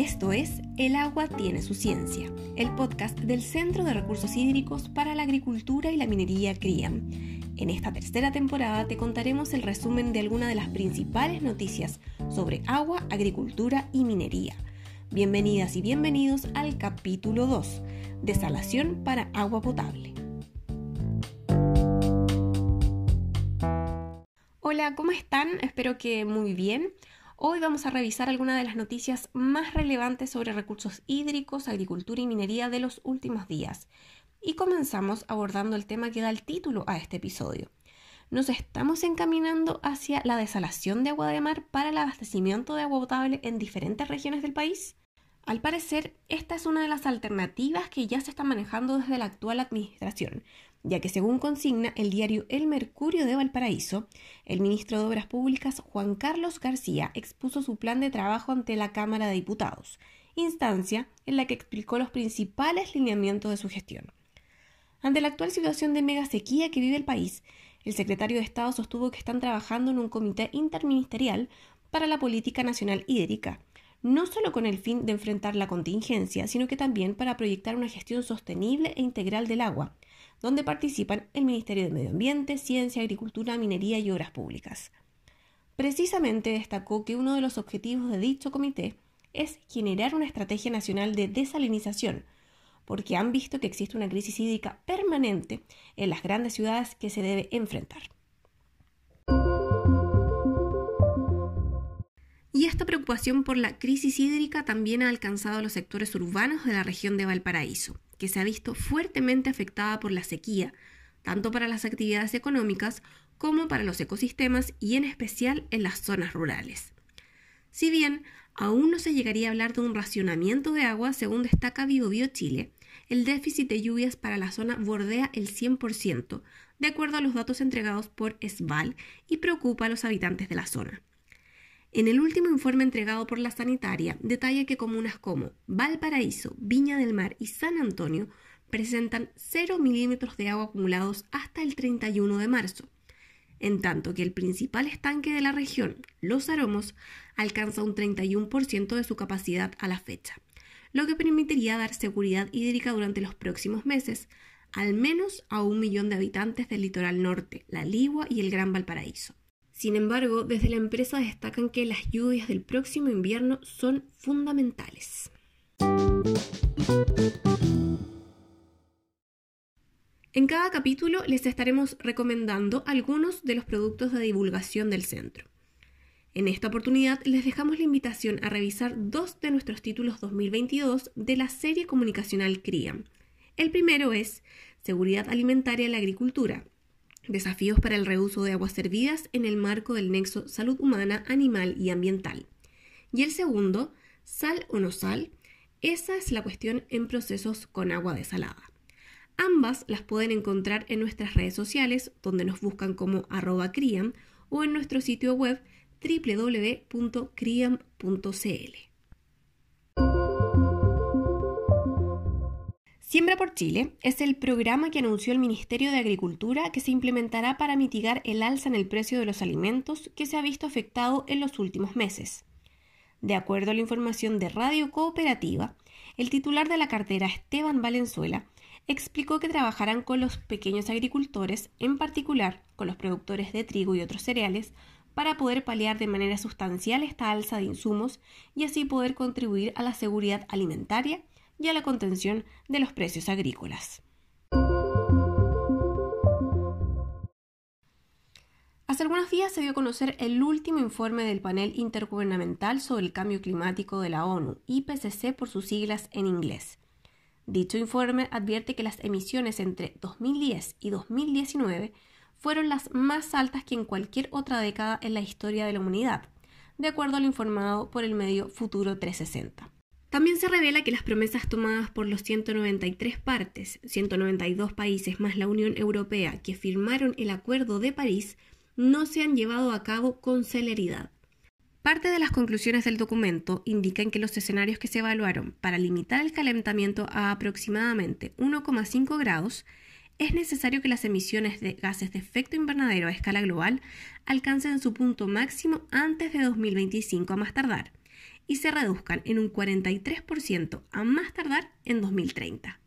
Esto es El agua tiene su ciencia, el podcast del Centro de Recursos Hídricos para la Agricultura y la Minería CRIAM. En esta tercera temporada te contaremos el resumen de algunas de las principales noticias sobre agua, agricultura y minería. Bienvenidas y bienvenidos al capítulo 2, Desalación para agua potable. Hola, ¿cómo están? Espero que muy bien. Hoy vamos a revisar algunas de las noticias más relevantes sobre recursos hídricos, agricultura y minería de los últimos días. Y comenzamos abordando el tema que da el título a este episodio. Nos estamos encaminando hacia la desalación de agua de mar para el abastecimiento de agua potable en diferentes regiones del país. Al parecer, esta es una de las alternativas que ya se está manejando desde la actual administración, ya que según consigna el diario El Mercurio de Valparaíso, el ministro de Obras Públicas Juan Carlos García expuso su plan de trabajo ante la Cámara de Diputados, instancia en la que explicó los principales lineamientos de su gestión. Ante la actual situación de mega sequía que vive el país, el secretario de Estado sostuvo que están trabajando en un comité interministerial para la política nacional hídrica, no solo con el fin de enfrentar la contingencia, sino que también para proyectar una gestión sostenible e integral del agua, donde participan el Ministerio de Medio Ambiente, Ciencia, Agricultura, Minería y Obras Públicas. Precisamente destacó que uno de los objetivos de dicho comité es generar una estrategia nacional de desalinización, porque han visto que existe una crisis hídrica permanente en las grandes ciudades que se debe enfrentar. Y esta preocupación por la crisis hídrica también ha alcanzado a los sectores urbanos de la región de Valparaíso, que se ha visto fuertemente afectada por la sequía, tanto para las actividades económicas como para los ecosistemas y en especial en las zonas rurales. Si bien aún no se llegaría a hablar de un racionamiento de agua, según destaca BioBio Chile, el déficit de lluvias para la zona bordea el 100%, de acuerdo a los datos entregados por SVAL, y preocupa a los habitantes de la zona. En el último informe entregado por la sanitaria, detalla que comunas como Valparaíso, Viña del Mar y San Antonio presentan 0 milímetros de agua acumulados hasta el 31 de marzo, en tanto que el principal estanque de la región, Los Aromos, alcanza un 31% de su capacidad a la fecha, lo que permitiría dar seguridad hídrica durante los próximos meses, al menos a un millón de habitantes del litoral norte, la Ligua y el Gran Valparaíso. Sin embargo, desde la empresa destacan que las lluvias del próximo invierno son fundamentales. En cada capítulo les estaremos recomendando algunos de los productos de divulgación del centro. En esta oportunidad les dejamos la invitación a revisar dos de nuestros títulos 2022 de la serie comunicacional CRIAM. El primero es Seguridad Alimentaria en la Agricultura, Desafíos para el reuso de aguas servidas en el marco del nexo salud humana, animal y ambiental. Y el segundo, sal o no sal, esa es la cuestión en procesos con agua desalada. Ambas las pueden encontrar en nuestras redes sociales, donde nos buscan como arroba criam, o en nuestro sitio web www.criam.cl. Siembra por Chile es el programa que anunció el Ministerio de Agricultura que se implementará para mitigar el alza en el precio de los alimentos que se ha visto afectado en los últimos meses. De acuerdo a la información de Radio Cooperativa, el titular de la cartera, Esteban Valenzuela, explicó que trabajarán con los pequeños agricultores, en particular con los productores de trigo y otros cereales, para poder paliar de manera sustancial esta alza de insumos y así poder contribuir a la seguridad alimentaria y a la contención de los precios agrícolas. Hace algunos días se dio a conocer el último informe del panel intergubernamental sobre el cambio climático de la ONU, IPCC por sus siglas en inglés. Dicho informe advierte que las emisiones entre 2010 y 2019 fueron las más altas que en cualquier otra década en la historia de la humanidad, de acuerdo a lo informado por el medio Futuro 360. También se revela que las promesas tomadas por los 193 partes, 192 países más la Unión Europea que firmaron el Acuerdo de París, no se han llevado a cabo con celeridad. Parte de las conclusiones del documento indican que los escenarios que se evaluaron para limitar el calentamiento a aproximadamente 1,5 grados es necesario que las emisiones de gases de efecto invernadero a escala global alcancen su punto máximo antes de 2025 a más tardar y se reduzcan en un 43% a más tardar en 2030.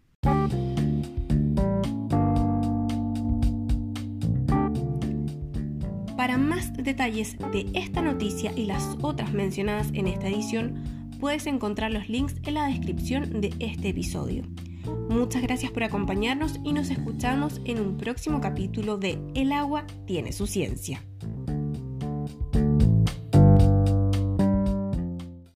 Para más detalles de esta noticia y las otras mencionadas en esta edición, puedes encontrar los links en la descripción de este episodio. Muchas gracias por acompañarnos y nos escuchamos en un próximo capítulo de El agua tiene su ciencia.